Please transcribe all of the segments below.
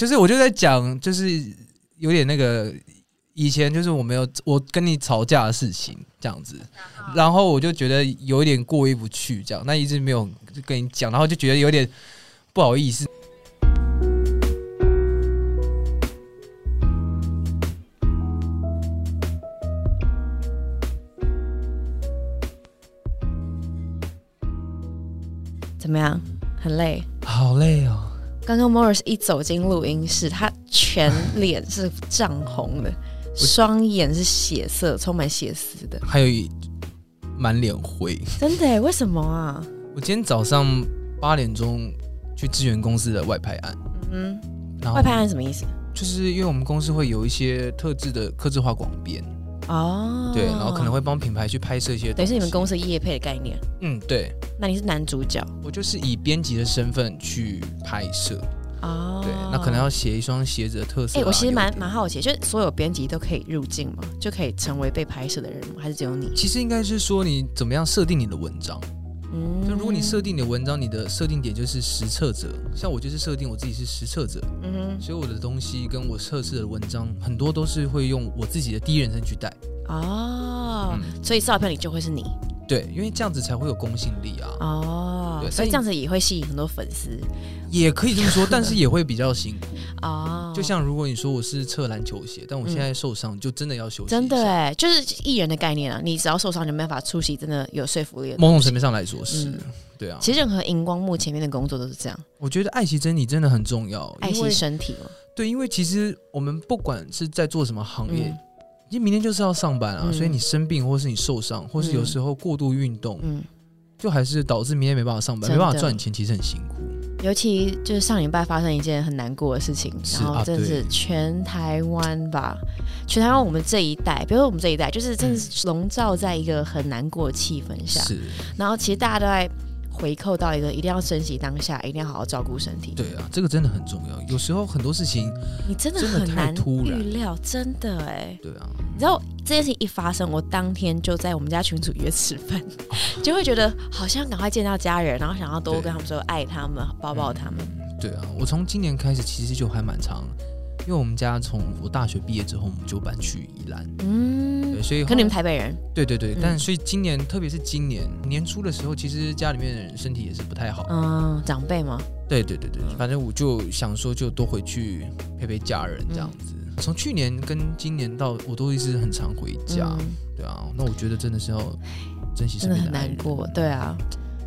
就是我就在讲，就是有点那个以前就是我没有我跟你吵架的事情这样子，然后我就觉得有一点过意不去，这样那一直没有跟你讲，然后就觉得有点不好意思。怎么样？很累。好累哦，刚刚 Morris 一走进录音室，他全脸是涨红的，双眼是血色，充满血丝的。还有一满脸灰。真的耶？为什么啊？我今天早上八点钟去支援公司的外派案，嗯，然后外派案什么意思？就是因为我们公司会有一些特制的客制化广编，哦，对，然后可能会帮品牌去拍摄一些，等于是你们公司业配的概念。嗯，对那你是男主角我就是以编辑的身份去拍摄，哦。对，那可能要写一双鞋子的特色。我其实蛮蛮好奇，就是所有编辑都可以入境吗？就可以成为被拍摄的人吗？还是只有你？其实应该是说你怎么样设定你的文章。嗯。就如果你设定你的文章，你的设定点就是实测者，像我就是设定我自己是实测者，嗯哼，所以我的东西跟我测试的文章很多都是会用我自己的第一人称去带。哦，嗯。所以照片里就会是你。对，因为这样子才会有公信力啊。哦，对但所以这样子也会吸引很多粉丝也可以这么说，但是也会比较辛苦。哦。就像如果你说我是测篮球鞋，但我现在受伤，就真的要休息。真的哎，就是艺人的概念啊，你只要受伤就没办法出席，真的有说服力的某种层面上来说是，嗯对啊。其实任何荧光幕前面的工作都是这样，我觉得爱惜真理真的很重要，爱惜身体嘛。对，因为其实我们不管是在做什么行业，嗯因为明天就是要上班啊，嗯所以你生病或是你受伤，或是有时候过度运动，嗯，就还是导致明天没办法上班，没办法赚钱，其实很辛苦。尤其就是上礼拜发生一件很难过的事情，然后啊真的是全台湾吧，全台湾我们这一代，比如说我们这一代，就是真的是笼罩在一个很难过的气氛下，是，然后其实大家都在回扣到一个一定要珍惜当下，一定要好好照顾身体。对啊，这个真的很重要。有时候很多事情，你真的很难预料，真的哎。对啊，你知道这件事情一发生，我当天就在我们家群组约吃饭，就会觉得好像赶快见到家人，然后想要多跟他们说爱他们，抱抱他们。对啊，我从今年开始其实就还蛮长，因为我们家从我大学毕业之后，我们就搬去宜兰，嗯对，，所以可你们台北人，对对对，嗯但所以今年，特别是今年年初的时候，其实家里面的人身体也是不太好。嗯，长辈吗？对对对对，嗯反正我就想说，就多回去陪陪家人这样子。从去年跟今年到，我都一直很常回家。嗯对啊，那我觉得真的是要珍惜真的很身边爱人。难过，对啊。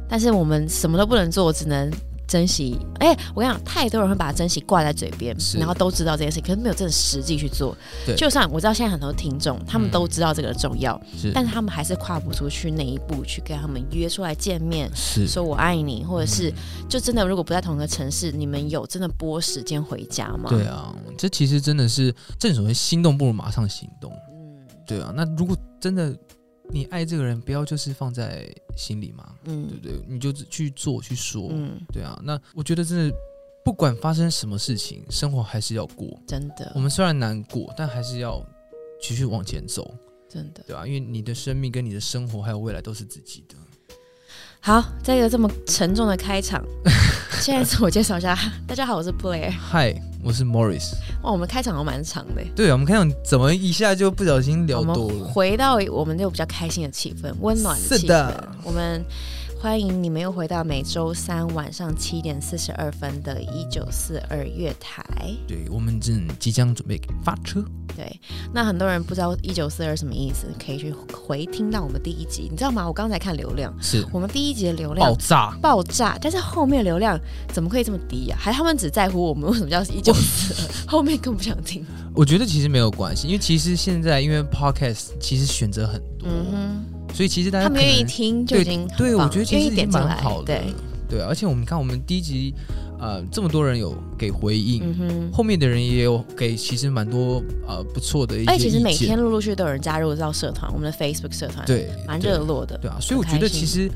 但是我们什么都不能做，只能珍惜。哎、我跟你讲，太多人会把珍惜挂在嘴边，然后都知道这件事，可是没有真的实际去做。对就算我知道现在很多听众，他们嗯都知道这个重要，是但是他们还是跨不出去那一步，去跟他们约出来见面。是说我爱你，或者是嗯就真的，如果不在同一个城市，你们有真的拨时间回家吗？对，啊，这其实真的是正所谓心动不如马上行动。嗯对啊，那如果真的你爱这个人，不要就是放在心里嘛，嗯对嗯不对？你就去做去说。嗯，对啊，那我觉得真的不管发生什么事情，生活还是要过。真的我，们虽然难过，但还是要继续往前走，真的。对啊、因为你的生命跟你的生活还有未来都是自己的。好，在一个这么沉重的开场，现在自我介绍一下，大家好，我是 Blair。嗨，我是 Morris。哇，我们开场还蛮长的。对啊，我们开场怎么一下就不小心聊我们多了。回到我们那种比较开心的气氛，温暖的气氛。我们欢迎你们又回到每周三晚上七点四十二分的一九四二月台。对，我们正即将准备发车。对，那很多人不知道一九四二什么意思，可以去回听到我们第一集，你知道吗？我刚才看流量，是我们第一集的流量爆炸。爆炸，但是后面流量怎么可以这么低呀、还他们只在乎我们为什么叫一九四二，后面更不想听。我觉得其实没有关系，因为其实现在因为 podcast 其实选择很多，嗯所以其实大，家可他们愿意听就已经对，很棒我觉得其实已经点蛮好的。对，而且我们看我们第一集，呃，这么多人有给回应，嗯。后面的人也有给，其实蛮多呃不错的一些而且其实每天陆陆续续都有人加入到社团，我们的 Facebook 社团，，对蛮热络的。对啊，所以我觉得其实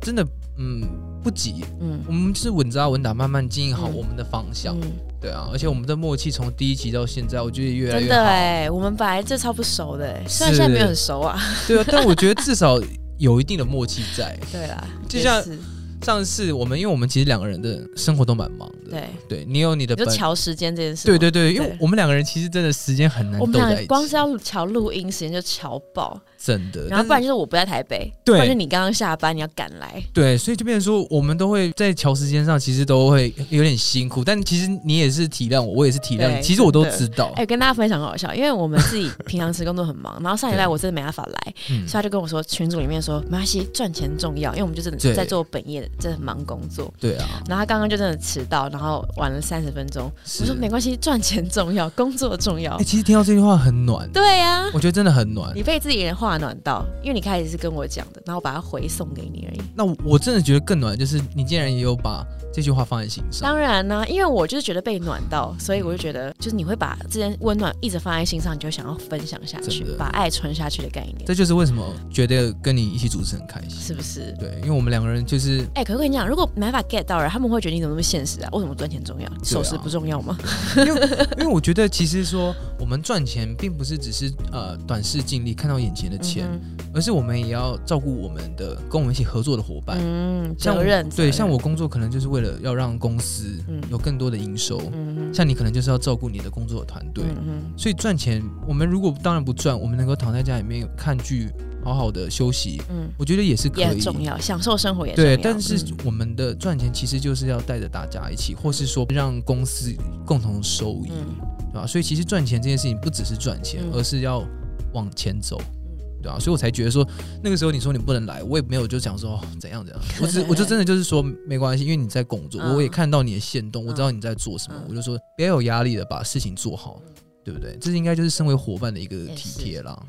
真的嗯不急，嗯我们是稳扎稳打，慢慢经营好嗯我们的方向。嗯，对啊，而且我们的默契从第一集到现在，我觉得越来真越好。的哎，我们本来这超不熟的哎，虽然现在没有很熟啊。对啊，但我觉得至少有一定的默契在。对啦，就像上次我们因为我们其实两个人的生活都蛮忙的，对，对你有你的就瞧时间这件事吗。对对对，因为我们两个人其实真的时间很难我们俩光是要瞧录音时间就瞧爆，真的，然后不然就是我不在台北，对或者你刚刚下班你要赶来。对，所以就变成说，我们都会在调时间上，其实都会有点辛苦。但其实你也是体谅我，我也是体谅你。其实我都知道哎、，跟大家分享很好笑，因为我们自己平常时工作很忙，然后上礼拜 我真的没办法来，嗯所以他就跟我说，群组里面说没关系，赚钱重要，因为我们就真对的在做本业的，真的很忙工作。对啊，然后他刚刚就真的迟到，然后晚了三十分钟。我说没关系，赚钱重要，工作重要哎、。其实听到这句话很暖，对呀、我觉得真的很暖。你被自己人话暖到，因为你开始是跟我讲的，然后我把它回送给你而已。那我真的觉得更暖，就是你竟然也有把这句话放在心上。当然呢、因为我就是觉得被暖到，所以我就觉得，就是你会把这件温暖一直放在心上，你就想要分享下去，把爱传下去的概念，这就是为什么觉得跟你一起主持很开心。是不是？对，因为我们两个人就是哎、可是我跟你讲，如果没办法 get 到人，他们会觉得你怎么那么现实啊？为什么赚钱重要？守时不重要吗？因为因为我觉得其实说我们赚钱并不是只是呃短视尽力看到眼前的钱，嗯而是我们也要照顾我们的跟我们一起合作的伙伴。嗯，像我责任对，像我工作可能就是为了要让公司嗯。有更多的营收，嗯像你可能就是要照顾你的工作的团队。嗯所以赚钱，我们如果当然不赚，我们能够躺在家里面看剧，好好的休息，嗯，我觉得也是可也很以。重要，享受生活也重对，但是嗯。我们的赚钱其实就是要带着大家一起，或是说让公司共同收益，嗯。对吧？所以其实赚钱这件事情不只是赚钱，嗯。而是要往前走，对啊，所以我才觉得说，那个时候你说你不能来，我也没有就想说、哦、怎样怎样，我只我就真的就是说没关系，因为你在工作，嗯我也看到你的行动，我知道你在做什么，嗯。我就说不要有压力的把事情做好，对不对？这是应该就是身为伙伴的一个体贴啦，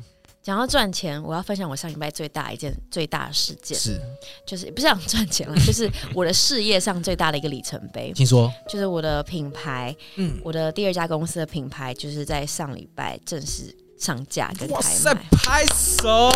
讲到赚钱，我要分享我上礼拜最大一件最大的事件，是，就是不是讲赚钱了，就是我的事业上最大的一个里程碑，听说，就是我的品牌，嗯，我的第二家公司的品牌，就是在上礼拜正式上架跟开卖。，拍手，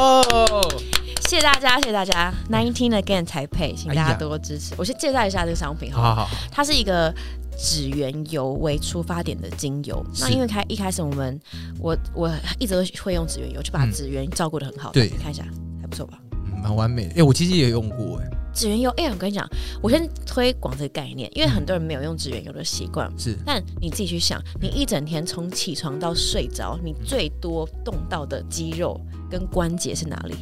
谢谢大家，谢谢大家。Nineteen Again 台配，请大家多多支持。我先介绍一下这个商品，好好好，它是一个指缘油为出发点的精油。是那因为开一开始我们我我一直都会用指缘油，就把嗯指缘照顾的很好。对你看一下还不错吧？嗯蛮完美的。哎、我其实也用过，哎，指缘油，哎、我跟你讲，我先推广这个概念，因为很多人没有用指缘油的习惯。是。但你自己去想，你一整天从起床到睡着，你最多动到的肌肉跟关节是哪里？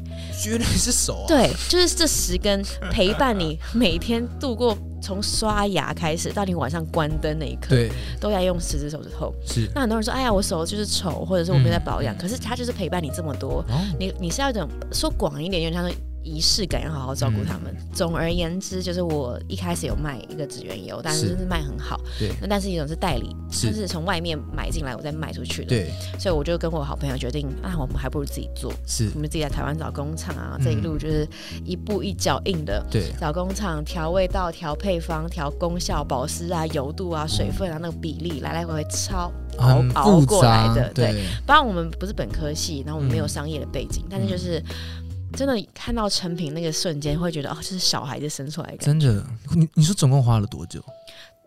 绝对是手啊，对，就是这十根陪伴你每天度过从刷牙开始到你晚上关灯那一刻，对，都要用十只手指头。是，那很多人说，哎呀，我手就是丑，或者是我没有在保养，可是它就是陪伴你这么多，哦，你你是要一种说广一点，有点像是仪式感，要好好照顾他们。总而言之，就是我一开始有卖一个指缘油，但是是。是卖很好，对，那但是一种是代理，就是，是从外面买进来，我再卖出去的。，对，所以我就跟我好朋友决定，啊，我们还不如自己做，是。我，们自己在台湾找工厂啊，嗯。这一路就是一步一脚印的。对，找工厂调味道、调配方、调功效、保湿啊、油度啊、水分啊那个比例，来来回回超熬熬过来，的。对，对，当然我们不是本科系，然后我们没有嗯。商业的背景，但是就是真的看到成品那个瞬间，会觉得哦，这是小孩子生出来的。真的，你你说总共花了多久？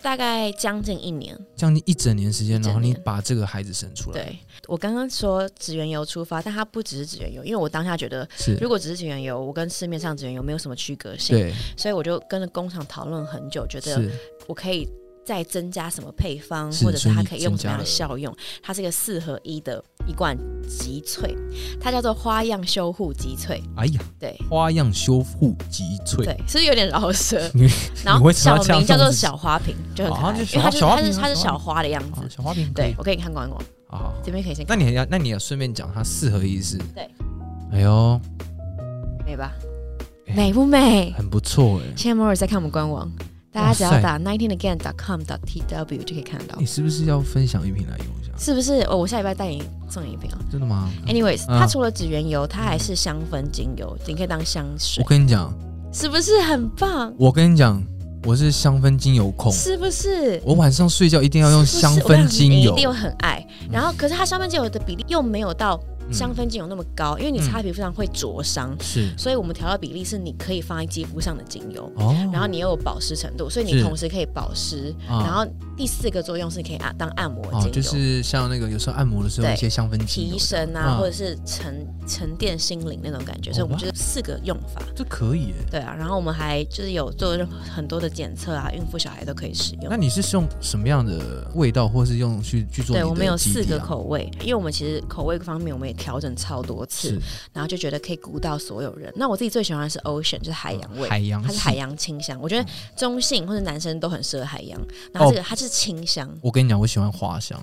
大概将近一年。将近一整年时间，然后你把这个孩子生出来，，对我刚刚说指缘油出发，但它不只是指缘油，因为我当下觉得，是，如果只是指缘油，我跟市面上指缘油没有什么区隔性，对，所以我就跟着工厂讨论很久，觉得，我可以再增加什么配方，或者是它可以用什么样的效用。它是一个四合一的一罐极萃，它叫做花样修护极萃。哎呀，对花样修护极萃，对，是有点 饶舌？然后小名叫做小花瓶，就很可爱，因为它就是它是它是小花的样子啊。小花瓶，对我给你看光光，好好好，这边可以先看，那你还要，那你要顺便讲它四合一是，对，哎呦，美吧？哎美不美？很不错哎，现在摩尔在看我们官网，大家只要打 nineteenagain.com.tw 就可以看到你，是不是要分享一瓶来用一下？是不是？哦，我下礼拜带你送你一瓶哦。真的吗？Anyways，嗯它除了指缘油，它还是香氛精油，你可以当香水我，跟你讲，是不是很棒？我跟你讲，我是香氛精油控，是不是？我晚上睡觉一定要用香氛精油你一，定会很爱。然后，可是它香氛精油的比例又没有到香氛精油那么高，因为你擦皮肤上会灼伤，是所以我们调的比例是你可以放在肌肤上的精油。哦，然后你又有保湿程度，所以你同时可以保湿。啊然后第四个作用是可以按当按摩精哦，油，就是像那个有时候按摩的时候对一些香氛精油提神啊，嗯或者是沉沉淀心灵那种感觉。所以我们就是四个用法。这可以耶。对啊，然后我们还就是有做任何很多的检测啊，孕妇小孩都可以使用那。你是用什么样的味道，或是用去去做你对，我们有四个口味，因为我们其实口味方面我们也调整超多次，然后就觉得可以顾到所有人。那我自己最喜欢的是 Ocean，就是海洋味，海洋它是海。洋清香，我觉得中性或者男生都很适合海洋。然后这个它是清香我跟你讲，我喜欢花香，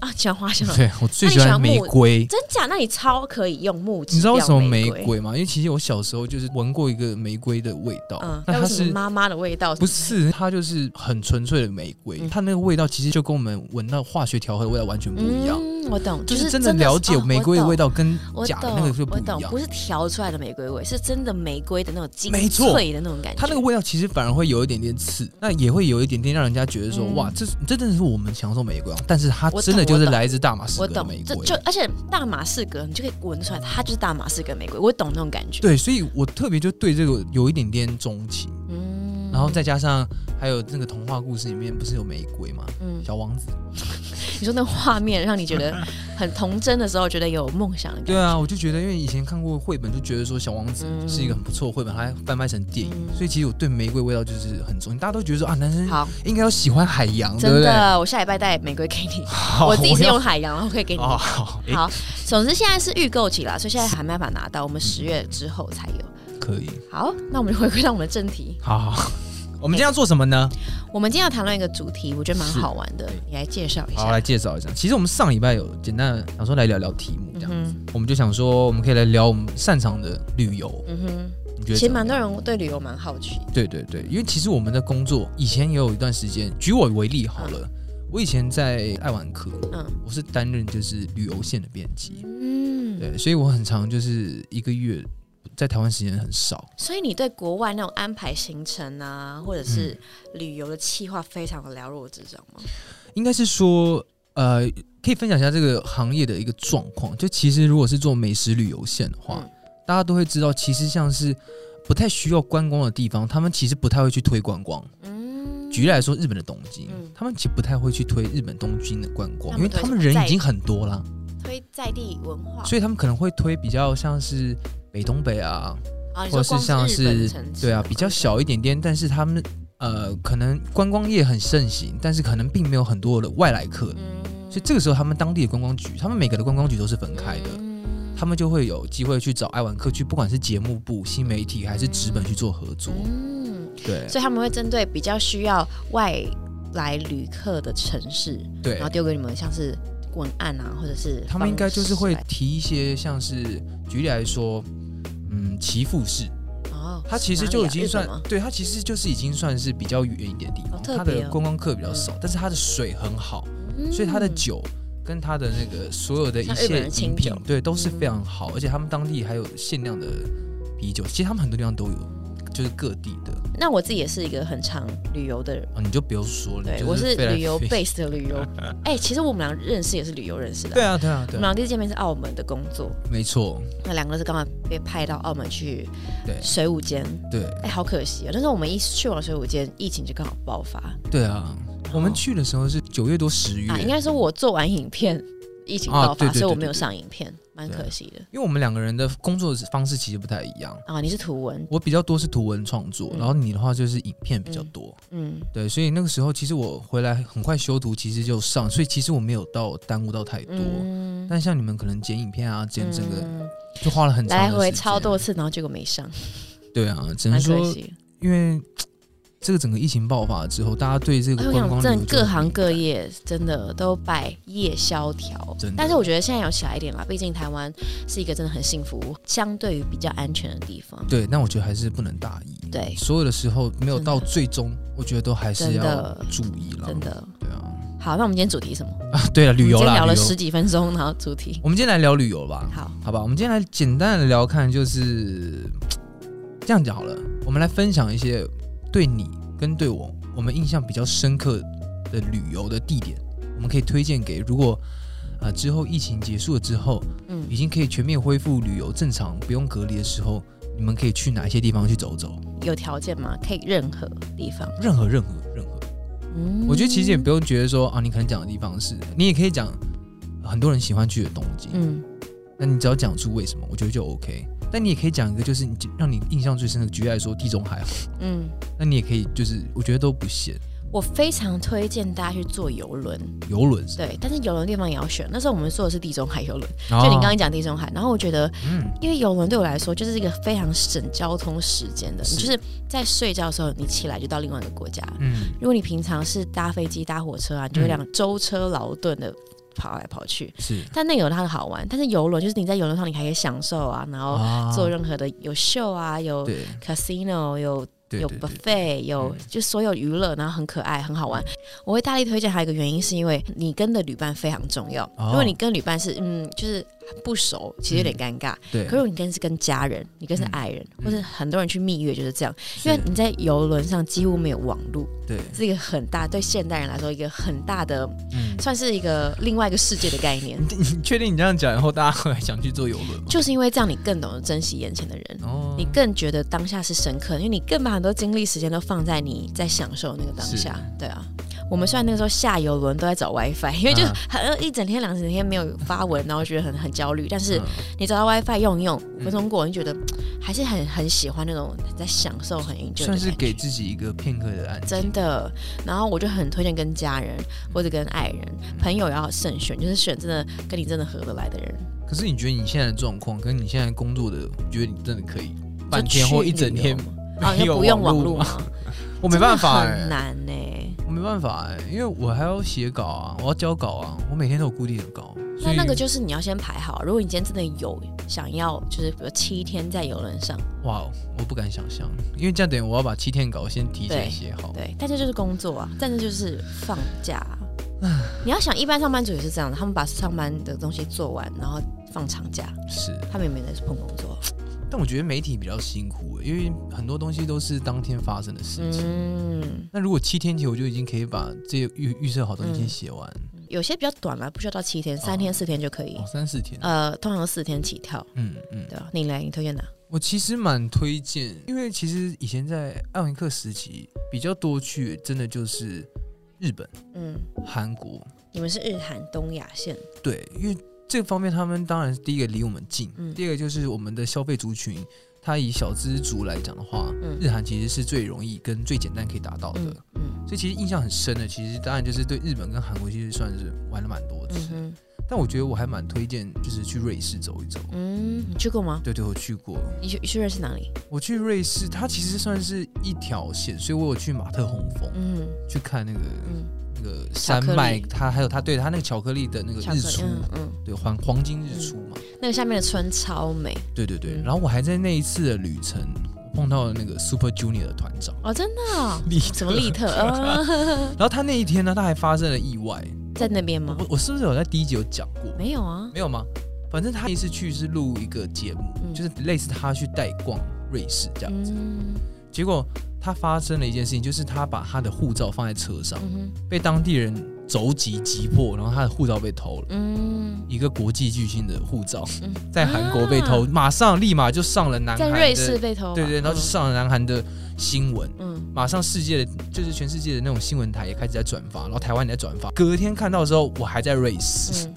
啊，喜欢花香，对我最喜欢玫瑰。真假？那你超可以用木质。你知道为什么玫瑰？吗？因为其实我小时候就是闻过一个玫瑰的味道，嗯，那它是妈妈的味道？不是它就是很纯粹的玫瑰，嗯它那个味道其实就跟我们闻到化学调和的味道完全不一样，嗯，我懂，就是是真的的了解哦玫瑰的味道。跟假的，那个就不一我懂，样不。是调出来的玫瑰味，是真的玫瑰的那种精粹的那种感觉。它那个味道其实反而会有一点点刺，那也会有一点点让人家觉得说，嗯哇，这这真的是我们享受玫瑰啊！但是它真的就是来自大马士革玫，瑰这就。而且大马士革，你就可以闻出来，它就是大马士革玫瑰。我懂那种感觉。，对，所以我特别就对这个有一点点钟情，嗯然后再加上还有那个童话故事里面不是有玫瑰吗？嗯，小王子。你说那画面让你觉得 很童真的时候，觉得有梦想的感觉。对啊，我就觉得，因为以前看过绘本，就觉得说小王子嗯是一个很不错的绘本，它还翻拍成电影，嗯所以其实我对玫瑰味道就是很重。大家都觉得说啊，男生好，应该要喜欢海洋，对真不对？的，我下礼拜带玫瑰给你。好 我自己是用海洋，然后可以给你。哦，好，诶好，总之现在是预购期啦，所以现在还没办法拿到，我们十月之后才有。可以，好，那我们就回归到我们的正题。好好。好我们今天要做什么呢？我们今天要谈论一个主题，我觉得蛮好玩的，你来介绍一下好，下。来介绍一下。其实我们上礼拜有简单的想说来聊聊题目，这样，嗯我们就想说我们可以来聊我们擅长的旅游。嗯哼，你觉得其实？蛮多人对旅游蛮好奇。对对对，因为其实我们的工作以前也有一段时间，举我为例好了，我以前在爱玩客，嗯我是担任就是旅游线的编辑，嗯，对，所以我很常就是一个月在台湾时间很少。所以你对国外那种安排行程啊，或者是旅游的计划非常的了若指掌吗？应该是说，呃，可以分享一下这个行业的一个状况。就其实如果是做美食旅游线的话，嗯大家都会知道，其实像是不太需要观光的地方，他们其实不太会去推观光。嗯，举例来说，日本的东京，嗯他们其实不太会去推日本东京的观光，因为他们人已经很多了，推在地文化，所以他们可能会推比较像是北东北啊，啊，或者是像是对啊比较小一点点，但是他们呃可能观光业很盛行，但是可能并没有很多的外来客，嗯所以这个时候他们当地的观光局，他们每个的观光局都是分开的。嗯他们就会有机会去找爱玩客去，不管是节目部、新媒体还是纸本去做合作。嗯，对所以他们会针对比较需要外来旅客的城市，对然后，丢给你们像是文案啊，或者是他们应该就是会提一些像是举例来说，嗯，岐阜市，哦，它其实就已经算对，它其实就是已经算是比较远一点的地方，它的观光客比较少，但是它的水很好，嗯。所以它的酒跟它的那个所有的一像日本些饮品，对，都是嗯非常好，而且他们当地还有限量的啤酒，其实他们很多地方都有，就是各地的。那我自己也是一个很常旅游的人。哦，你就不用说了，对，我是旅游 base 的旅游。哎、其实我们俩认识也是旅游认识的。对啊，对啊对，我们俩第一次见面是澳门的工作，没错，那两个是刚好被派到澳门去对水舞间。对哎、好可惜啊！但是我们一去完水舞间，疫情就刚好爆发对啊。我们去的时候是九月多十月，啊。应该说我做完影片，疫情爆发，啊对对对所以我没有上影片，蛮可惜的因为我们两个人的工作方式其实不太一样。啊。你是图文，我比较多是图文创作，嗯然后你的话就是影片比较多。嗯，对，所以那个时候其实我回来很快修图，其实就上，所以其实我没有到耽误到太多。嗯但像你们可能剪影片啊，剪整个嗯就花了很长的来回超多。次，然后结果没上，对啊，只蛮能说。因为这个整个疫情爆发之后，大家对这个各行各业真的都百业萧条，但是我觉得现在有起来一点啦，毕竟台湾是一个真的很幸福、相对于比较安全的地方。对，那我觉得还是不能大意。对，所有的时候没有到最终，我觉得都还是要注意了。真的。对啊，好，那我们今天主题什么？啊，对了，旅游啦，聊了十几分钟，然后主题我们今天来聊旅游吧，好，好吧？我们今天来简单的聊看，就是这样讲好了。我们来分享一些对你跟对我我们印象比较深刻的旅游的地点，我们可以推荐给如果啊之后疫情结束了之后，嗯已经可以全面恢复旅游正常，不用隔离的时候，你们可以去哪些地方去走走？有条件吗？可以任何地方。任何任何任何，嗯我觉得其实也不用觉得说啊，你可能讲的地方是，你也可以讲很多人喜欢去的东京，嗯那你只要讲出为什么，我觉得就 OK。但你也可以讲一个，就是你让你印象最深的，举例来说，地中海好，嗯，那你也可以，就是我觉得都不限。我非常推荐大家去坐游轮。游轮，对，但是游轮地方也要选。那时候我们坐的是地中海游轮，就就你刚刚讲地中海，然后我觉得，嗯，因为游轮对我来说就是一个非常省交通时间的，是你就是在睡觉的时候，你起来就到另外一个国家。嗯，如果你平常是搭飞机、搭火车啊，你就会两舟车劳顿的跑来跑去。是但那有它的好玩，但是游轮就是你在游轮上，你还可以享受啊，然后啊做任何的有秀啊，有 casino，有有 buffet，有嗯就所有娱乐，然后很可爱，很好玩。我会大力推荐，还有一个原因是因为你跟的旅伴非常重要。哦如果你跟旅伴是嗯，就是不熟，其实有点尴尬。对，可是你跟是跟家人，你跟是嗯爱人，嗯或是很多人去蜜月就是这样，是因为你在游轮上几乎没有网络，对，是一个很大对现代人来说一个很大的，嗯，算是一个另外一个世界的概念。你 你确定你这样讲以后，大家会想去坐游轮吗？就是因为这样，你更懂得珍惜眼前的人。哦你更觉得当下是深刻，因为你更把很多精力时间都放在你在享受那个当下。对啊，我们虽然那个时候下游轮都在找 WiFi，因为就嗯。很一整天两整天没有发文，然后觉得很很焦虑。但是嗯。你找到 WiFi 用一用，五分钟过，你觉得还是很很喜欢那种在享受、很 enjoy 算是给自己一个片刻的安静。真的，然后我就很推荐跟家人或者跟爱人、朋友要慎选，就是选真的跟你真的合得来的人。可是你觉得你现在的状况跟你现在工作的，你觉得你真的可以？半天去或一整天 不用网络吗？我没办法、很欸，难呢、办法哎、因为我还要写稿啊，我要交稿啊，我每天都有固定的稿。那那个就是你要先排好。如果你今天真的有想要，就是比如七天在游轮上，哇，我不敢想象，因为这样等于我要把七天稿先提前写好。对，但这就是工作啊，但这就是放假啊、你要想，一般上班族也是这样的，他们把上班的东西做完，然后放长假，是，他们也没在碰工作。但我觉得媒体比较辛苦、欸，因为很多东西都是当天发生的事情。嗯，那如果七天前我就已经可以把这些预预设好东西先写完，有些比较短了，不需要到七天，三天四天就可以。哦，三四天。呃，通常四天起跳，嗯嗯，对吧、你来，你推荐哪？我其实蛮推荐，因为其实以前在艾文克时期比较多去，真的就是日本、嗯，韩国。你们是日韩东亚线，对，因为这方面他们当然是第一个离我们近，嗯第二个就是我们的消费族群，它以小资族来讲的话，嗯日韩其实是最容易跟最简单可以达到的。嗯嗯所以其实印象很深的，其实当然就是对日本跟韩国其实算是玩了蛮多次。嗯，但我觉得我还蛮推荐，就是去瑞士走一走。嗯，你去过吗？对对，我去过。你去你去瑞士哪里？我去瑞士，它其实算是一条线，所以我有去马特洪峰、嗯去看那个个山脉，它还有它对它那个巧克力的那个日出，嗯嗯，对黄黄金日出嘛，那个下面的村超美对对对。嗯然后我还在那一次的旅程碰到了那个 Super Junior 的团长哦，真的哦、利什么利特？呃，然后他那一天呢，他还发生了意外。在那边吗我？我是不是有在第一集有讲过？没有啊，没有吗？反正他一次去是录一个节目，嗯就是类似他去带逛瑞士这样子。嗯结果他发生了一件事情，就是他把他的护照放在车上，嗯被当地人肘击击破，然后他的护照被偷了。嗯，一个国际巨星的护照嗯。在韩国被偷，马上立马就上了南韩的在瑞士，被偷啊，对对，然后就上了南韩的新闻，嗯。马上世界的就是全世界的那种新闻台也开始在转发，然后台湾也在转发。隔天看到的时候，我还在瑞士，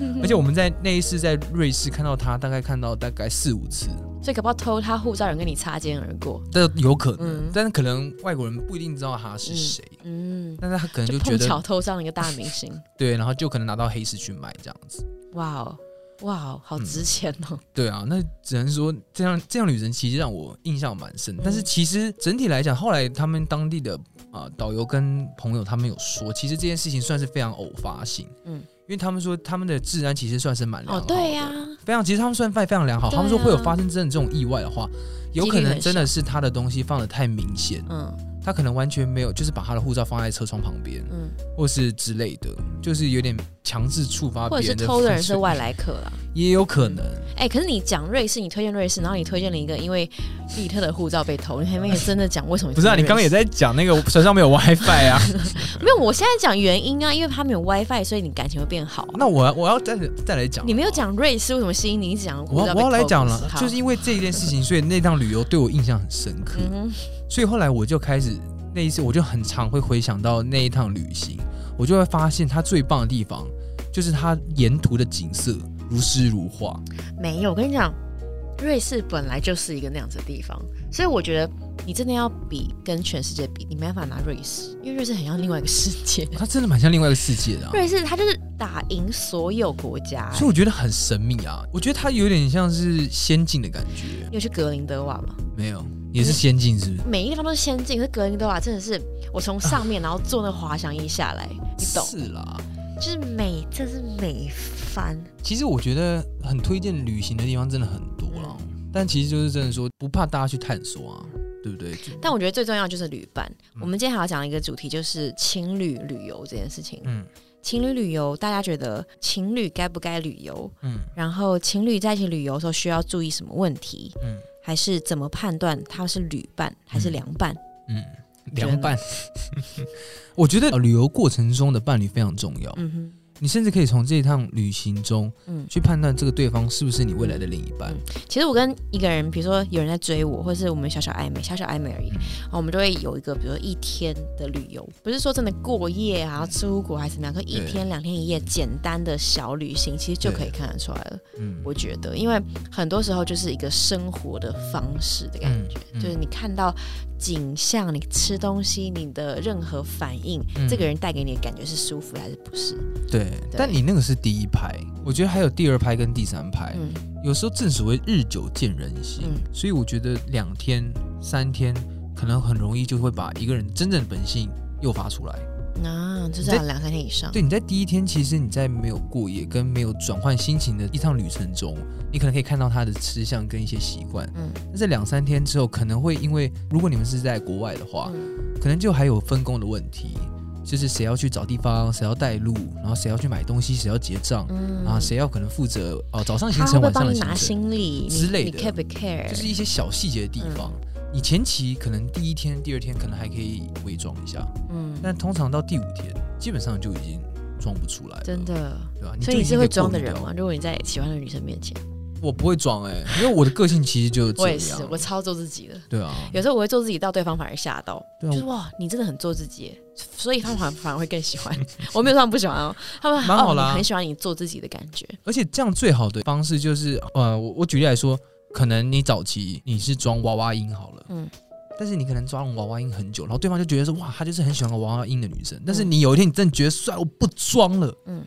嗯，而且我们在那一次在瑞士看到他，大概看到大概四五次，所以搞不好偷他护照人跟你擦肩而过，这有可能，嗯。但是可能外国人不一定知道他是谁，嗯，但是他可能就就觉得碰巧偷上了一个大明星，对，然后就可能拿到黑市去卖这样子。哇哦哇哦，好值钱哦，对啊，那只能说这样这样旅程其实让我印象蛮深。但是其实整体来讲，后来他们当地的啊、导游跟朋友他们有说，其实这件事情算是非常偶发性。嗯。嗯，因为他们说他们的治安其实算是蛮良好对呀，非常其实他们算非非常良好。啊。他们说会有发生真的这种意外的话，有可能真的是他的东西放的太明显，嗯。他可能完全没有就是把他的护照放在车窗旁边，嗯。或是之类的，就是有点强制触发或者是偷的人是外来客啦。也有可能。哎、可是你讲瑞士，你推荐瑞士，然后你推荐了一个因为利特的护照被偷，你还没有真的讲为什么？不是啊，你刚刚也在讲那个 船上没有 WiFi 啊？没有，我现在讲原因啊，因为他没有 WiFi，所以你感情会变好啊、那我要我要再再来讲，你没有讲瑞士为什么吸引你，一直讲我我要来偷讲了，就是因为这件事情，所以那趟旅游对我印象很深刻。所以后来我就开始那一次，我就很常会回想到那一趟旅行，我就会发现它最棒的地方就是它沿途的景色如诗如画。没有，我跟你讲，瑞士本来就是一个那样子的地方，所以我觉得你真的要比跟全世界比，你没办法拿瑞士，因为瑞士很像另外一个世界。它真的蛮像另外一个世界的、啊，瑞士它就是打赢所有国家、所以我觉得很神秘啊。我觉得它有点像是仙境的感觉，你有去格林德瓦吗？没有，也是仙境是不是？每一个地方都是仙境，可是格林德瓦真的是我从上面然后坐那个滑翔翼下来，你懂？是啦。就是美，真是美翻。其实我觉得很推荐旅行的地方真的很多啦，但其实就是真的说不怕大家去探索啊，对不对？但我觉得最重要就是旅伴。嗯我们今天还要讲一个主题，就是情侣旅游这件事情。嗯情侣旅游，大家觉得情侣该不该旅游？嗯然后情侣在一起旅游的时候需要注意什么问题？嗯还是怎么判断他是旅伴还是凉伴？嗯，凉伴。我觉得呃旅游过程中的伴侣非常重要，嗯哼，你甚至可以从这一趟旅行中嗯。去判断这个对方是不是你未来的另一半。其实我跟一个人，比如说有人在追我，或是我们小小暧昧，小小暧昧而已，然后我们就会有一个，比如说一天的旅游，不是说真的过夜啊，出国还是怎么样，可一天两天一夜简单的小旅行，其实就可以看得出来了。嗯我觉得，因为很多时候就是一个生活的方式的感觉，嗯嗯就是你看到景象，你吃东西，你的任何反应，嗯这个人带给你的感觉是舒服还是不是？对，但你那个是第一排，我觉得还有第二排跟第三排。嗯有时候正所谓日久见人心，嗯所以我觉得两天三天可能很容易就会把一个人真正的本性诱发出来。啊，就是要两三天以上。对，你在第一天，其实你在没有过夜跟没有转换心情的一趟旅程中，你可能可以看到他的吃相跟一些习惯。嗯但在两三天之后，可能会因为如果你们是在国外的话，嗯可能就还有分工的问题，就是谁要去找地方，谁要带路，然后谁要去买东西，谁要结账，嗯然后谁要可能负责哦早上行程、晚上的行李之类的你你 care 不 care？就是一些小细节的地方。你前期可能第一天、第二天可能还可以伪装一下，嗯，但通常到第五天，基本上就已经装不出来了，真的。对吧？所以你是会装的人吗？？如果你在喜欢的女生面前，我不会装哎、因为我的个性其实就是这样。我也是，我超做自己的。对啊，有时候我会做自己，到对方反而吓到，就是哇，你真的很做自己耶，所以他们反反而会更喜欢。我没有说他们不喜欢哦，他们蛮好啦哦你很喜欢你做自己的感觉。而且这样最好的方式就是，呃，我我举例来说，可能你早期你是装娃娃音好了，嗯但是你可能装娃娃音很久，然后对方就觉得说，哇，她就是很喜欢娃娃音的女生。但是嗯你有一天你真的觉得，算了，我不装了，嗯嗯，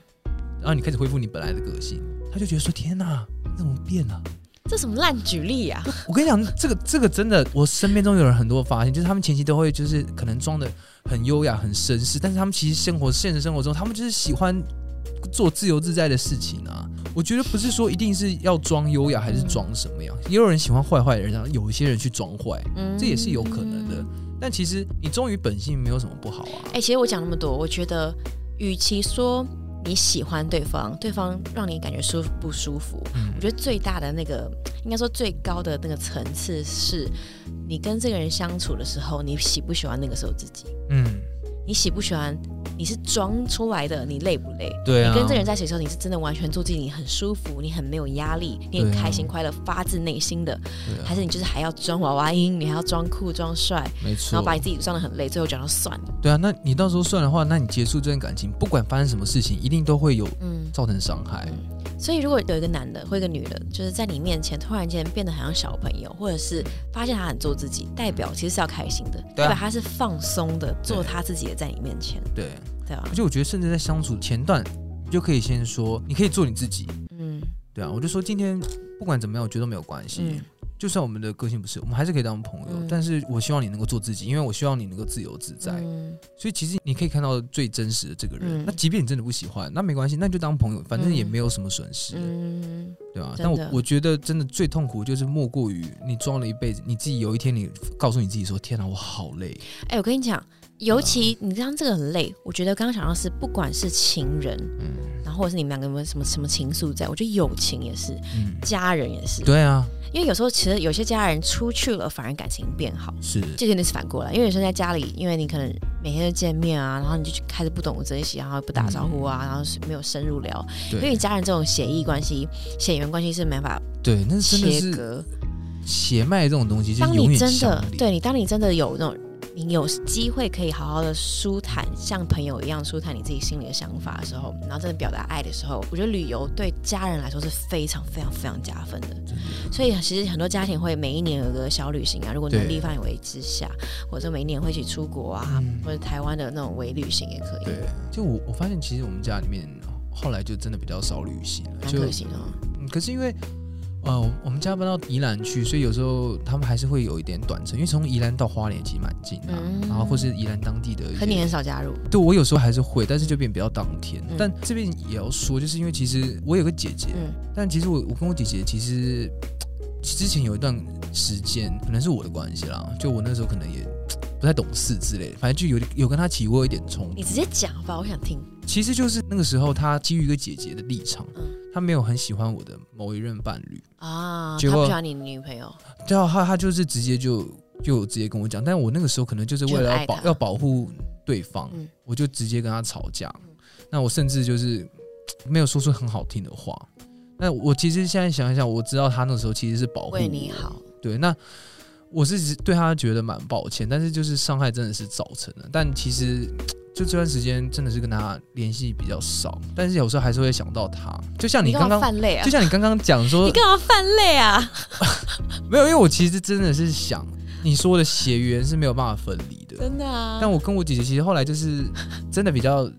然后你开始恢复你本来的个性，他就觉得说，天哪，你怎么变啊？这什么烂举例啊？我跟你讲，这个这个真的，我身边中有人很多发现，就是他们前期都会就是可能装的很优雅、很绅士，但是他们其实生活现实生活中，他们就是喜欢做自由自在的事情啊。我觉得不是说一定是要装优雅还是装什么样，也有人喜欢坏坏的人，然后有一些人去装坏，嗯这也是有可能的。但其实你忠于本性没有什么不好啊。哎、其实我讲那么多，我觉得，与其说你喜欢对方，对方让你感觉舒服不舒服，嗯。我觉得最大的那个，应该说最高的那个层次是，你跟这个人相处的时候，你喜不喜欢那个时候自己？嗯，你喜不喜欢？你是装出来的，你累不累？对啊，你跟这个人在一起的时候，你是真的完全做自己，你很舒服，你很没有压力，你很开心、快乐，发自内心的，还是你就是还要装娃娃音，你还要装酷、装帅，没错，然后把你自己装的很累，最后讲到算了，对啊，那你到时候算的话，那你结束这段感情，不管发生什么事情，一定都会有嗯。造成伤害。所以，如果有一个男的或一个女的，就是在你面前突然间变得很像小朋友，或者是发现他很做自己，代表其实是要开心的，对啊。代表他是放松的，做他自己的在你面前，对，对啊。而？且我觉得，甚至在相处前段，你就可以先说，你可以做你自己，嗯。对啊，我就说今天不管怎么样，我觉得都没有关系。嗯就算我们的个性不是，我们还是可以当朋友。嗯但是我希望你能够做自己，因为我希望你能够自由自在。嗯所以其实你可以看到最真实的这个人。嗯那即便你真的不喜欢，那没关系，那就当朋友，反正也嗯没有什么损失，嗯，对吧？真的但我我觉得真的最痛苦就是莫过于你装了一辈子，你自己有一天你告诉你自己说：“天哪，我好累。哎、我跟你讲，尤其你刚刚这个很累，我觉得刚刚想到是，不管是情人，嗯。然后或者是你们两个有没有什么什么情愫在，我觉得友情也是，嗯，家人也是。对啊，因为有时候其实有些家人出去了，反而感情变好。是，这肯定是反过来，因为有时候在家里，因为你可能每天都见面啊，然后你就开始不懂得珍惜，然后不打招呼啊，然后是没有深入聊，因为你家人这种血液关系、血缘关系是没办法对，那真的是切割。血脉这种东西，就当你真的对你，当你真的有那种你有机会可以好好的舒坦，像朋友一样舒坦你自己心里的想法的时候，然后真的表达爱的时候，我觉得旅游对家人来说是非常非常非常加分的。所以其实很多家庭会每一年有个小旅行啊，如果能力范围之下，或者说每一年会一起出国啊，嗯或者台湾的那种微旅行也可以。对，就我我发现其实我们家里面后来就真的比较少旅行了，就蛮可惜的哦。嗯可是因为呃我们家搬到宜兰去，所以有时候他们还是会有一点短程，因为从宜兰到花莲其实蛮近的、啊，嗯然后或是宜兰当地的可你很少加入，对我有时候还是会，但是就变比较当天。嗯但这边也要说，就是因为其实我有个姐姐，嗯但其实我我跟我姐姐其实之前有一段时间，可能是我的关系啦，就我那时候可能也不太懂事之类的，反正就有有跟她起过一点冲突你。直接讲吧，我想听。其实就是那个时候，他基于一个姐姐的立场，嗯她没有很喜欢我的某一任伴侣，啊，结果他不喜欢你女朋友，对啊，他他就是直接就就直接跟我讲，但我那个时候可能就是为了要保要保护对方，嗯我就直接跟他吵架。那我甚至就是没有说出很好听的话。那我其实现在想一想，我知道他那时候其实是保护为你好。对，那我是对他觉得蛮抱歉，但是就是伤害真的是造成的。但其实就这段时间真的是跟他联系比较少，但是有时候还是会想到他。就像你干刚刚，犯累啊就？像你刚刚讲说 你，干嘛犯累啊？没有，因为我其实真的是想你说的血缘是没有办法分离的。真的啊？但我跟我姐姐其实后来就是真的比较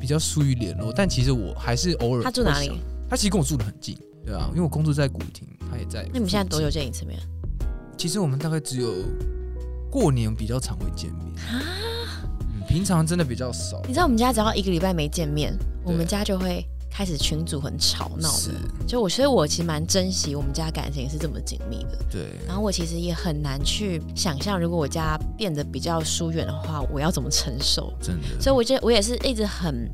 比较疏于联络，但其实我还是偶尔。她住哪里？？她其实跟我住的很近，对啊，因为我工作在古亭，她也在。那你们现在多久？见一次面？其实我们大概只有过年比较常会见面，嗯，平常真的比较少。你知道我们家只要一个礼拜没见面，我们家就会开始群组很吵闹是的。就我，所以我其实蛮珍惜我们家感情是这么紧密的。对，然后我其实也很难去想象，如果我家变得比较疏远的话，我要怎么承受？真的。所以我觉得我也是一直很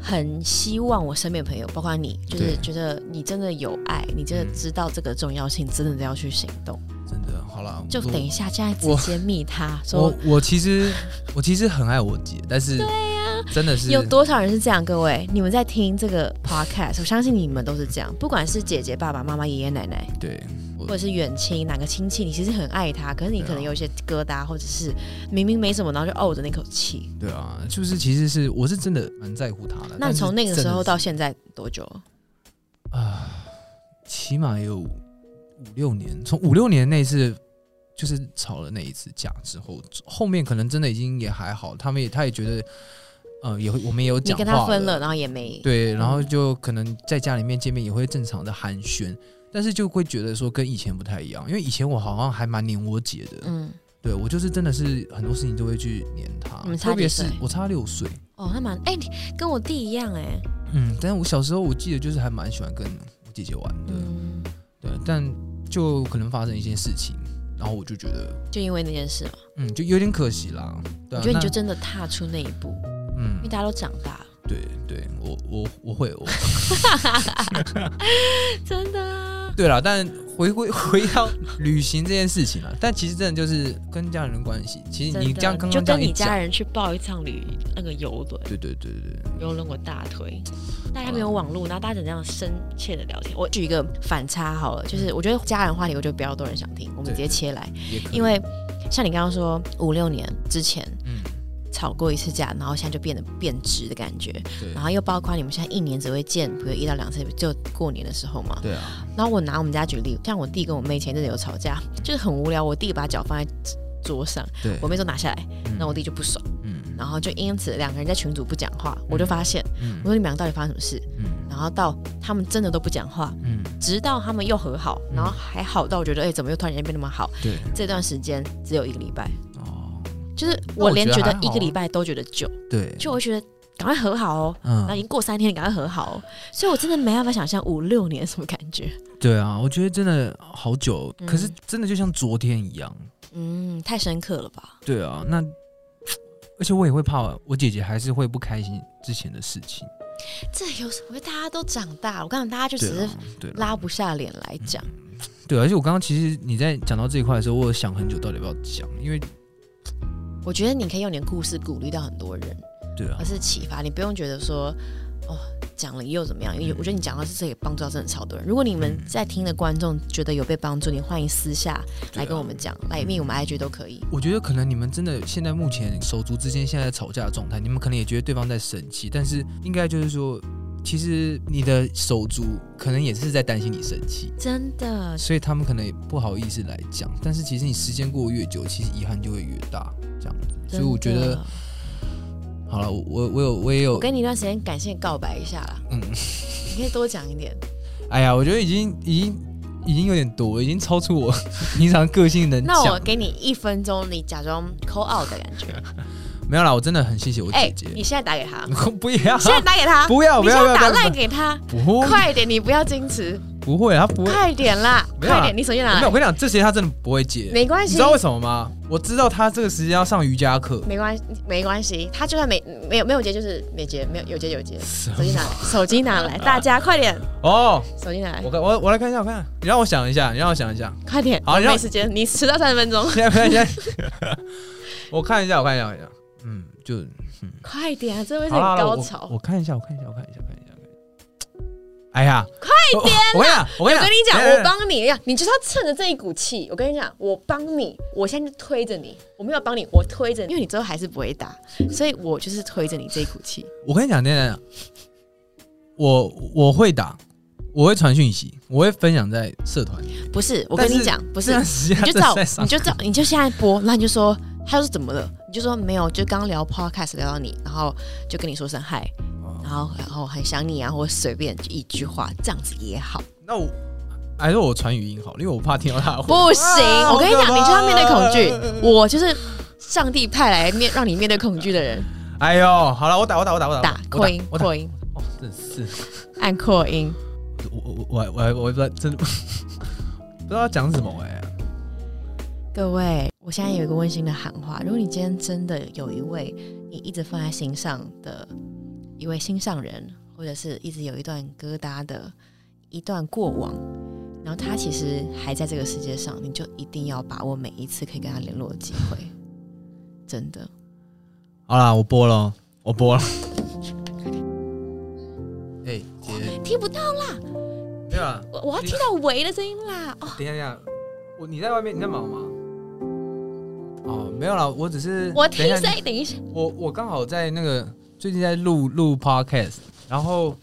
很希望我身边的朋友，包括你，就是觉得你真的有爱，你真的嗯知道这个重要性，真的要去行动。真的好了，就等一下，现在直我接密他我说。我其实 我其实很爱我姐，但是对呀、真的是有多少人是这样？各位，你们在听这个 podcast，我相信你们都是这样。不管是姐姐、爸爸妈妈、爷爷奶奶，对，或者是远亲哪个亲戚，你其实很爱他，可是你可能有一些疙瘩，或者是明明没什么，然后就怄着那口气。对啊，就是其实是我是真的蛮在乎他的。那从那个时候到现在多久了？啊，起码有五六年，从五六年那次就是吵了那一次架之后，后面可能真的已经也还好，他们也他也觉得，呃，也会我们也有讲话跟他分了，然后也没对，然后就可能在家里面见面也会正常的寒暄，但是就会觉得说跟以前不太一样，因为以前我好像还蛮黏我姐的，嗯。对我就是真的是很多事情都会去黏她差特别是我差六岁，哦，那蛮哎、你跟我弟一样哎、嗯，但是我小时候我记得就是还蛮喜欢跟我姐姐玩的，嗯，对，但就可能发生一件事情，然后我就觉得，就因为那件事嘛，嗯，就有点可惜啦。对、啊，我觉得你就真的踏出那一步，嗯。因为，大家都长大了，对对，我我我会我。真的啊，对了，但回归 回到旅行这件事情了，但其实真的就是跟家人的关系。其实你这样刚就跟刚这样一讲，你家人去报一趟旅那个游轮，对对对对对，游轮我大推。大家没有网络，然后大家怎样深切的聊天？我举一个反差好了，就是我觉得家人话题，我觉得比较多人想听，我们直接切来，因为像你刚刚说五六年之前嗯，吵过一次架，然后现在就变得变直的感觉，对。然后又包括你们现在一年只会见，比如一到两次，就过年的时候嘛。对啊，然后我拿我们家举例，像我弟跟我妹前阵子有吵架，就是很无聊，我弟把脚放在桌上，对，我妹说拿下来，嗯。那我弟就不爽，嗯。然后就因此两个人在群组不讲话，我就发现，嗯。我说你们两个到底发生什么事？嗯。然后到他们真的都不讲话，嗯，直到他们又和好，嗯。然后还好到我觉得，哎、怎么又突然间变那么好？对。这段时间只有一个礼拜，哦，就是我我连觉得一个礼拜都觉得久，对，就我觉得赶快和好哦。嗯那已经过三天，赶快和好、哦，所以我真的没办法想象五六年什么感觉。对啊，我觉得真的好久，嗯可是真的就像昨天一样。嗯，太深刻了吧？对啊，那 而且我也会怕我姐姐还是会不开心之前的事情。这有什么？大家都长大了，我刚刚大家就只是对拉不下脸来讲。对，而且我刚刚其实你在讲到这一块的时候，我有想很久到底要不要讲，因为我觉得你可以用你的故事鼓励到很多人，对啊而，是启发你，不用觉得说哦讲了又怎么样？因为我觉得你讲到是这也帮助到真的超多人。如果你们在听的观众觉得有被帮助，你欢迎私下来跟我们讲，来密我们 IG 都可以。我觉得可能你们真的现在目前手足之间现在吵架的状态，你们可能也觉得对方在生气，但是应该就是说，其实你的手足可能也是在担心你生气，真的，所以他们可能也不好意思来讲。但是其实你时间过得越久，其实遗憾就会越大，这样子。所以我觉得，好了，我我我有我也有我，给你一段时间感谢告白一下啦。嗯，你可以多讲一点。哎呀，我觉得已经已经已经有点多，已经超出我平常个性能那我讲。给你一分钟，你假装 call out 的感觉。没有啦，我真的很谢谢我哎、姐。姐。你现在打给他，不要，现在打给他，不要你现在打不要不要。不要赖给他，不会。快点，你不要矜持，不会，他不会。快点啦，快点，你手机拿没有，我，跟你讲，这些他真的不会接。没关系。你知，道为什么吗？我知道他这个时间要上瑜伽课。没关系，没关系，他就算没没有没有接，就是没接，没有有接有接，手机拿来，手机拿来，大家快点，哦，手机拿来。我，看我我来看一下，我看你让我想一下，你让我想一下。快点，我好让没时间，你迟到三十分钟，现 在现在，我看一下，我看一下，我看一下。嗯，就快点啊，这会是好啦好啦我很高潮。我看一下，我看一下，我看一下，看一下。看一下哎呀，快点！我跟你讲，我跟你讲，我跟你讲，你呀，你就是要趁着这一股气。我跟你讲，我帮你，我现在就推着你，我没有帮你，我推着你，因为你最后还是不会打，所以我就是推着你这一股气。我跟你讲，等一下，等一下我我会打，我会传讯息，我会分享在社团。不是，我跟但是你讲，不是这，段时间你就照在，上你就照，你就现在播，然后你就说他又是怎么了？你就说没有，就刚刚聊 podcast 聊到你，然后就跟你说声嗨，然后然后很想你啊，或者随便就一句话，这样子也好。那我还是我传语音好了，因为我怕听到他。不行，啊我跟你讲，你就要面对恐惧。我就是上帝派来面让你面对恐惧的人，哎呦，好了，我打，我打，我打，我打，打扩音，我。扩音，哦，真是，按扩音。我我我我我我也不知道，真的不知道要讲什么哎、各位，我现在有一个温馨的喊话：如果你今天真的有一位你一直放在心上的一位心上人，或者是一直有一段疙瘩的一段过往，然后他其实还在这个世界上，你就一定要把握每一次可以跟他联络的机会。真的，好啦，我播了，我播了。哎、姐，听不到啦，没有啊，我我要听到喂的声音啦。哦，等一下，等一下，我你在外面你在忙吗？哦，没有啦，我只是我听谁，等一下，我我刚好在那个最近在录录 podcast，然后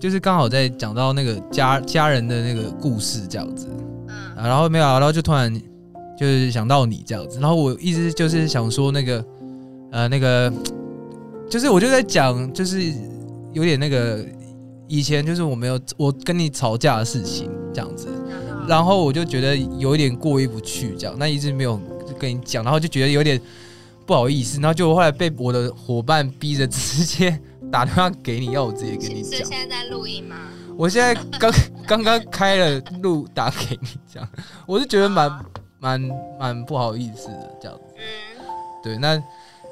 就是刚好在讲到那个家家人的那个故事这样子，嗯啊，然后没有啊，然后就突然就是想到你这样子，然后我一直就是想说那个呃那个，就是我就在讲就是有点那个以前就是我没有我跟你吵架的事情这样子，然后我就觉得有一点过意不去这样，那一直没有跟你讲，然后就觉得有点不好意思，然后就后来被我的伙伴逼着直接打电话给你，要我直接跟你是讲。现在在录音吗？我现在刚刚刚开了录打给你，讲我是觉得蛮蛮蛮不好意思的这样子。嗯，对，那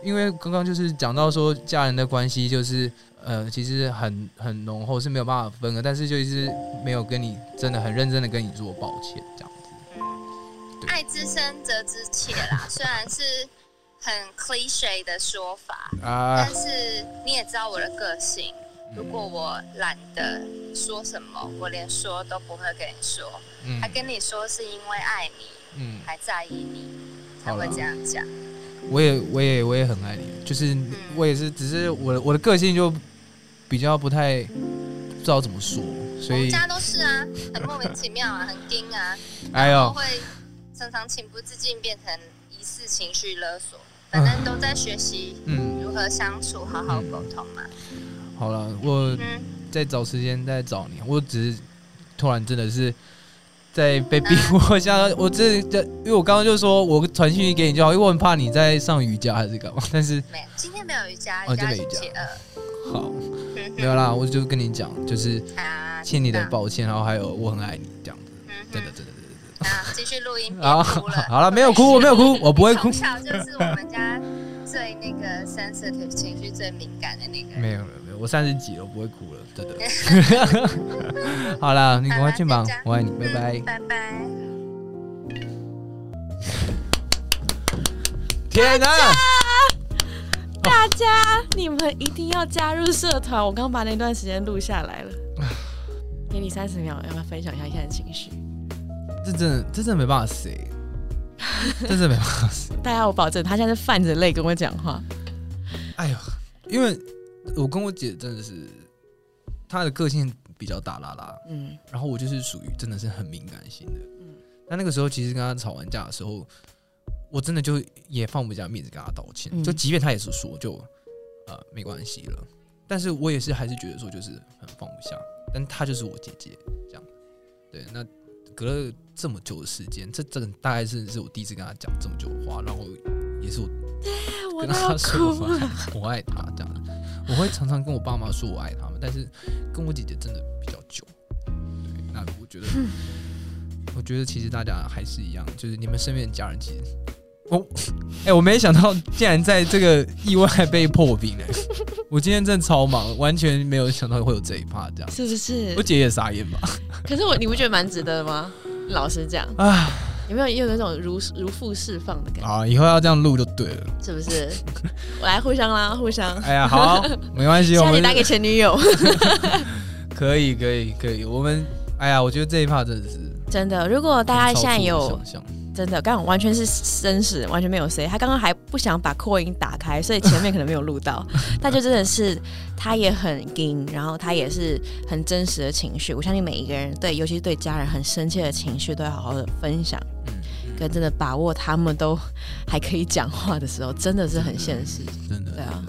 因为刚刚就是讲到说家人的关系，就是呃，其实很很浓厚，是没有办法分的，但是就是没有跟你真的很认真的跟你做抱歉这样之深则之切啦，虽然是很 cliche 的说法，啊。但，是你也知道我的个性。如果我懒得说什么，我连说都不会跟你说。嗯。还跟你说是因为爱你，嗯，还在意你，才会这样讲。我也我也我也很爱你，就是我也是，只是我的我的个性就比较不太不知道怎么说，所以我们家都是啊，很莫名其妙啊，很硬啊，哎呦，会常常情不自禁变成疑似情绪勒索。反正都在学习嗯，如何相处，好好沟通嘛。好了，我嗯，再找时间再找你，我只是突然真的是。在被逼迫下，我这这，因为我刚刚就说我传讯息给你就好，因为我很怕你在上瑜伽还是干嘛。但是没有，今天没有瑜伽，哦瑜伽真的瑜伽。好，嗯没有啦，我就跟你讲，就是 啊，欠你的。抱歉，然后还有我很爱你这样子，真的真的。啊，继续录音，别好，哭了。好了，没有哭，我没有哭，我不会哭从。小就是我们家最那个 sensitive 情绪最敏感的那个人。没有没有没有，我三十几了，我不会哭了，真的。好了，你赶快去忙我爱你，拜拜。拜拜。天哪！大家，你们一定要加入社团。我刚把那段时间录下来了，给你三十秒，要不要分享一下现在情绪？这真的这真的没办法 say，这真的没办法 say。大家，我保证，他现在是泛着泪跟我讲话。哎呦，因为我跟我姐真的是，她的个性比较大啦啦，嗯然后我就是属于真的是很敏感型的。嗯那那个时候其实跟她吵完架的时候，我真的就也放不下面子跟她道歉，嗯就即便她也是说就呃没关系了，但是我也是还是觉得说就是很放不下，但她就是我姐姐这样。对，那隔了这么久的时间，这这个大概是是我第一次跟他讲这么久的话，然后也是我跟他说我爱他这样子，我会常常跟我爸妈说我爱他们，但是跟我姐姐真的比较久。对，那我觉得，我觉得其实大家还是一样，就是你们身边的家人，其实我，哎、我没想到竟然在这个意外被破冰哎、我今天真的超忙，完全没有想到会有这一趴这样。是不是我？姐也傻眼吧？可是我，你不觉得蛮值得的吗？老实讲，啊有没有有那种如如负释放的感觉？啊，以后要这样录就对了。是不是？我来互相啦，互相。哎呀，好，没关系，我们打给前女友，可以，可以，可以。我们，哎呀，我觉得这一趴真的是。真的。如果大家现在有想象真的，刚刚完全是真实，完全没有谁。他刚刚还不想把扩音打开，所以前面可能没有录到。他就真的是，他也很硬，然后他也是很真实的情绪。我相信每一个人对，尤其是对家人很深切的情绪，都要好好的分享，嗯，跟真的把握他们都还可以讲话的时候，真的是很现实。真的，对啊，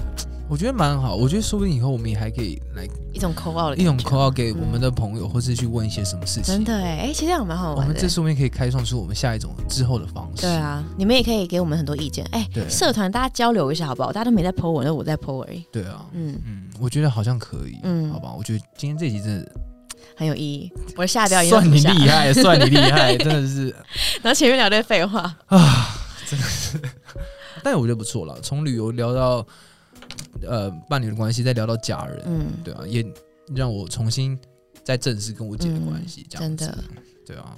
我觉得蛮好。我觉得说不定以后我们也还可以来一种口号的一种口号给我们的朋友，或是去问一些什么事情。真的哎，哎，其实这样蛮好我玩的。们这说不定可以开创出我们下一种之后的方式。对，啊，你们也可以给我们很多意见。哎对，社团大家交流一下好不好？大家都没在 po 文，那我在 po 而已。对啊，嗯，嗯，我觉得好像可以，嗯嗯，好吧。我觉得今天这集真的很有意义。我的下标已经算你厉害，算你厉害，真的是。然后前面聊堆废话啊，真的是，但我觉得不错了，从旅游聊到呃伴侣的关系，再聊到家人，嗯，对啊，也让我重新再正视跟我姐的关系，这样子嗯真的，对啊，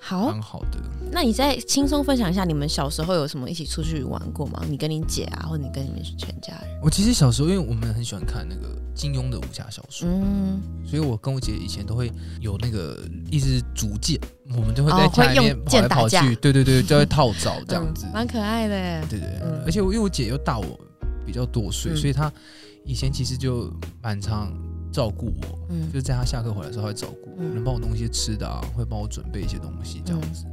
好蛮。好的。那你再轻松分享一下，你们小时候有什么一起出去玩过吗？你跟你姐啊，或者你跟你们全家人？我其实小时候，因为我们很喜欢看那个金庸的武侠小说，嗯，所以我跟我姐以前都会有那个一支竹剑，我们就会在家里面跑来跑去，对对对，就会 套招这样子嗯。蛮可爱的耶。对对而且我因为我姐又大我比较多岁，嗯。所以他以前其实就蛮常照顾我，嗯。就是在他下课回来的时候，她会照顾我，嗯。能帮我弄一些吃的啊，会帮我准备一些东西这样子。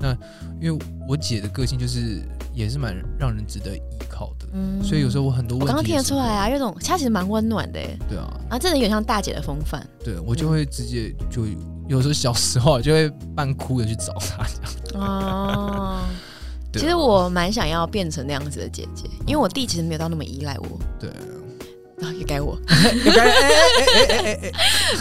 那因为我姐的个性就是也是蛮让人值得依靠的，嗯。所以有时候我很多问题我刚刚听得出来啊，有种她其实蛮温暖的耶，对啊，啊，真的有点像大姐的风范。对我就会直接就有时候小时候就会半哭的去找她这样。哦，对啊其实我蛮想要变成那样子的姐姐，因为我弟其实没有到那么依赖我，对，啊，也该我。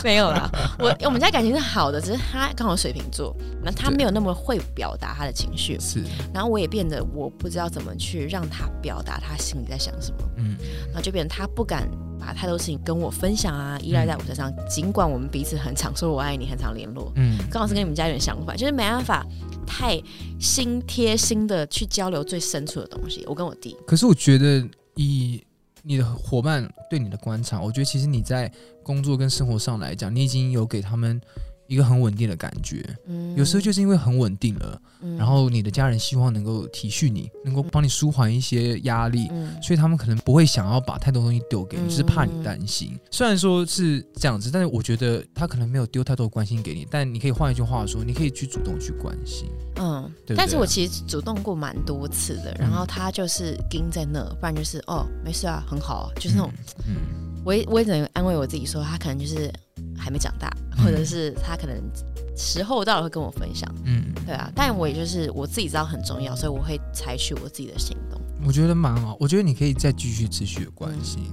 没有啦。我我们家感情是好的，只是他刚好水瓶座，那他没有那么会表达他的情绪，是，然后我也变得我不知道怎么去让他表达他心里在想什么，嗯，然后就变成他不敢把太多事情跟我分享啊，依赖在我身上。尽管我们彼此很常说我爱你，很常联络，嗯，刚好是跟你们家有点相反，就是没办法太心贴心的去交流最深处的东西。我跟我弟，可是我觉得以你的伙伴对你的观察，我觉得其实你在工作跟生活上来讲，你已经有给他们一个很稳定的感觉。嗯有时候就是因为很稳定了，嗯然后你的家人希望能够体恤你，能够帮你舒缓一些压力。嗯所以他们可能不会想要把太多东西丢给你，嗯就是怕你担心。虽然说是这样子，但是我觉得他可能没有丢太多关心给你，但你可以换一句话说，你可以去主动去关心。嗯，但是我其实主动过蛮多次的，然后他就是盯在那，不然就是哦没事啊，很好啊，就是那种、嗯，我也我也只能安慰我自己说，他可能就是还没长大，嗯。或者是他可能时候到了会跟我分享，嗯。嗯，对啊，但我也就是我自己知道很重要，所以我会采取我自己的行动，我觉得蛮好。我觉得你可以再继续持续的关心，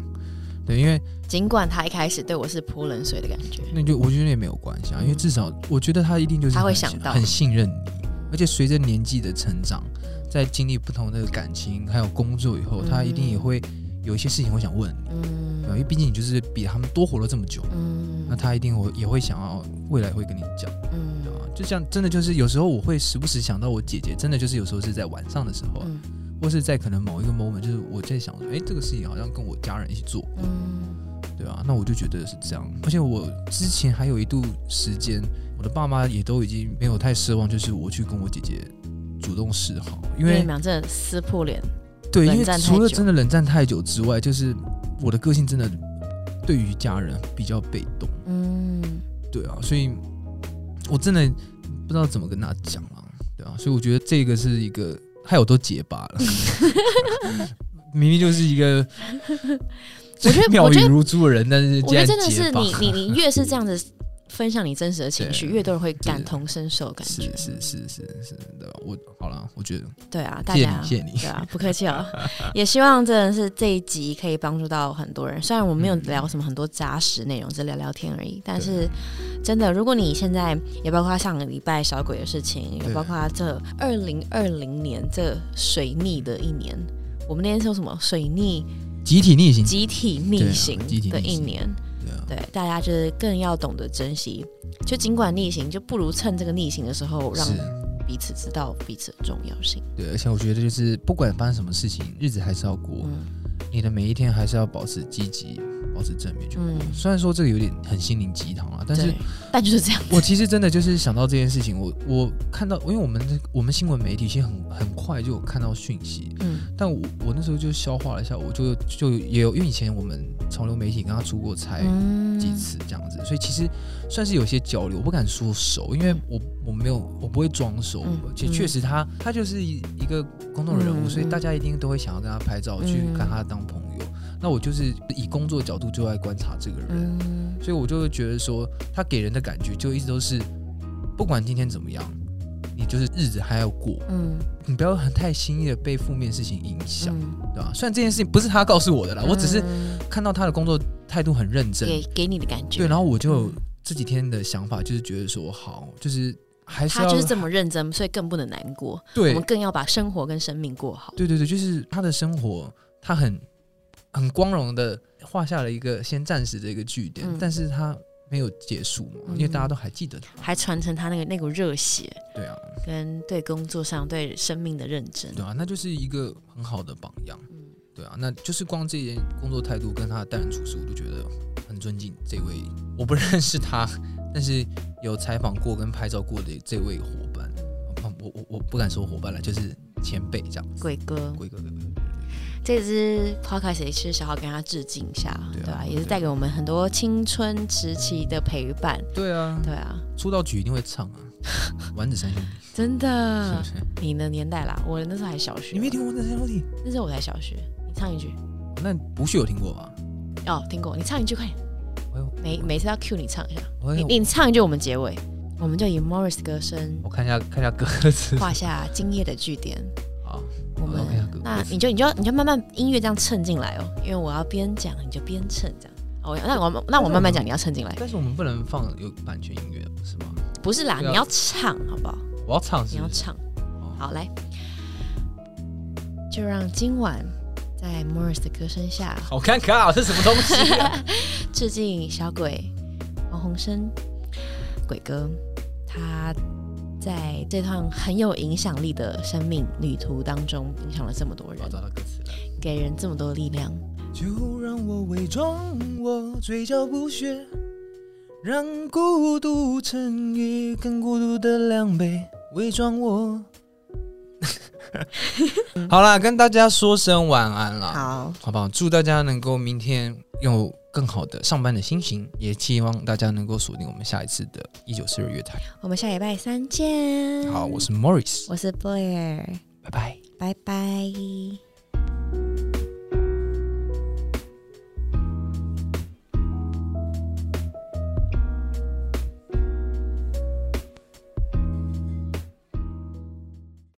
对，因为尽管他一开始对我是泼冷水的感觉，那就我觉得也没有关系啊，因为至少我觉得他一定就是他会想到。很信任你，而且随着年纪的成长，在经历不同的感情还有工作以后，他一定也会有一些事情我想问你，嗯。因为毕竟你就是比他们多活了这么久，嗯。那他一定会也会想要未来会跟你讲，嗯。对吧？就像真的就是有时候我会时不时想到我姐姐，真的就是有时候是在晚上的时候，嗯。或是在可能某一个 moment，就是我在想说，哎，这个事情好像跟我家人一起做，嗯。对啊，那我就觉得是这样。而且我之前还有一度时间，我的爸妈也都已经没有太奢望，就是我去跟我姐姐主动示好，因因为你为们俩真的撕破脸，对，因为除了真的冷战太久之外，就是我的个性真的对于家人比较被动，嗯。对啊，所以我真的不知道怎么跟他讲啊，对啊，所以我觉得这个是一个害我都结巴了，明明就是一个我觉得 妙语如珠的人，但是我觉得真的是你你你越是这样子分享你真实的情绪，越多人会感同身受，感觉。是是是是是，对吧？我好了，我觉得对啊，大谢谢家你谢谢你。对啊，不客气哦。也希望真的是这一集可以帮助到很多人。虽然我没有聊什么很多扎实内容，只聊聊天而已，但是真的，如果你现在也包括上个礼拜小鬼的事情，也包括这二零二零年这水逆的一年，我们那天说什么水逆？集体逆行，集体逆行。的一年，对大家就是更要懂得珍惜。就尽管逆行，就不如趁这个逆行的时候，让，彼此知道彼此的重要性。对，而且我觉得就是不管发生什么事情，日子还是要过，嗯你的每一天还是要保持积极，保持正面。嗯虽然说这个有点很心灵鸡汤啊，但是，但就是这样。我其实真的就是想到这件事情，我我看到，因为我们我们新闻媒体其实很很快就有看到讯息，嗯但我我那时候就消化了一下，我就就也有，因为以前我们潮流媒体跟他出过差。嗯几次这样子，所以其实算是有些交流，我不敢说熟，因为我我没有我不会装熟，嗯而且确实他他就是一一个公众人物，嗯所以大家一定都会想要跟他拍照，去嗯跟他当朋友。那我就是以工作角度就在观察这个人，嗯所以我就会觉得说，他给人的感觉就一直都是，不管今天怎么样，你就是日子还要过，嗯你不要很太轻易的被负面事情影响，嗯对吧？虽然这件事情不是他告诉我的啦，我只是嗯看到他的工作态度很认真，给给你的感觉。对，然后我就嗯这几天的想法就是觉得说，好，就是还是要他就是这么认真，所以更不能难过。对我们更要把生活跟生命过好。对对对，就是他的生活，他很很光荣的画下了一个先暂时的一个句点，嗯。但是他没有结束嘛，嗯因为大家都还记得他，还传承他那个那股热血，对啊，跟对工作上对生命的认真。对啊，那就是一个很好的榜样，嗯。对啊，那就是光这件工作态度跟他的待人处事，我都觉得很尊敬这位，我不认识他，但是有采访过跟拍照过的这位伙伴，啊我我我不敢说伙伴了，就是前辈这样。鬼哥，鬼哥，这支 podcast 也是想要跟他致敬一下，对啊对吧、也是带给我们很多青春时期的陪伴。对啊，对啊，出道曲一定会唱啊，丸子三兄弟真是的？你的年代啦，我那时候还小学，你没听过丸子三兄弟？那时候我才小学。你唱一句那不是有听过吧？哦，听过，你唱一句快点。每每次要 cue 你唱一下，你你唱一句我们结尾，我们就以 Morris 歌声我看一下看一下歌词。画下今夜的句点。好，我们那你就你就你就慢慢音乐这样蹭进来哦，因为我要边讲你就边蹭这样。哦，那我那我慢慢讲，你要蹭进来。但是我们不能放有版权音乐，是吗？不是啦，你要唱好不好？我要唱是是？你要唱。哦好，来，就让今晚在 Morris 的歌声下，好尴尬啊，这什么东西啊？致敬小鬼黄鸿生鬼哥，他在这趟很有影响力的生命旅途当中，影响了这么多人，找到歌词了。给人这么多力量。就让我伪装我嘴角不屑，让孤独乘以更孤独的两倍，伪装我。好啦，跟大家说声晚安啦，好，好不好？祝大家能够明天有更好的上班的心情，也期望大家能够锁定我们下一次的《一九四二月台我们下礼拜三见。好，我是 Morris，我是 Blair，拜拜。拜拜。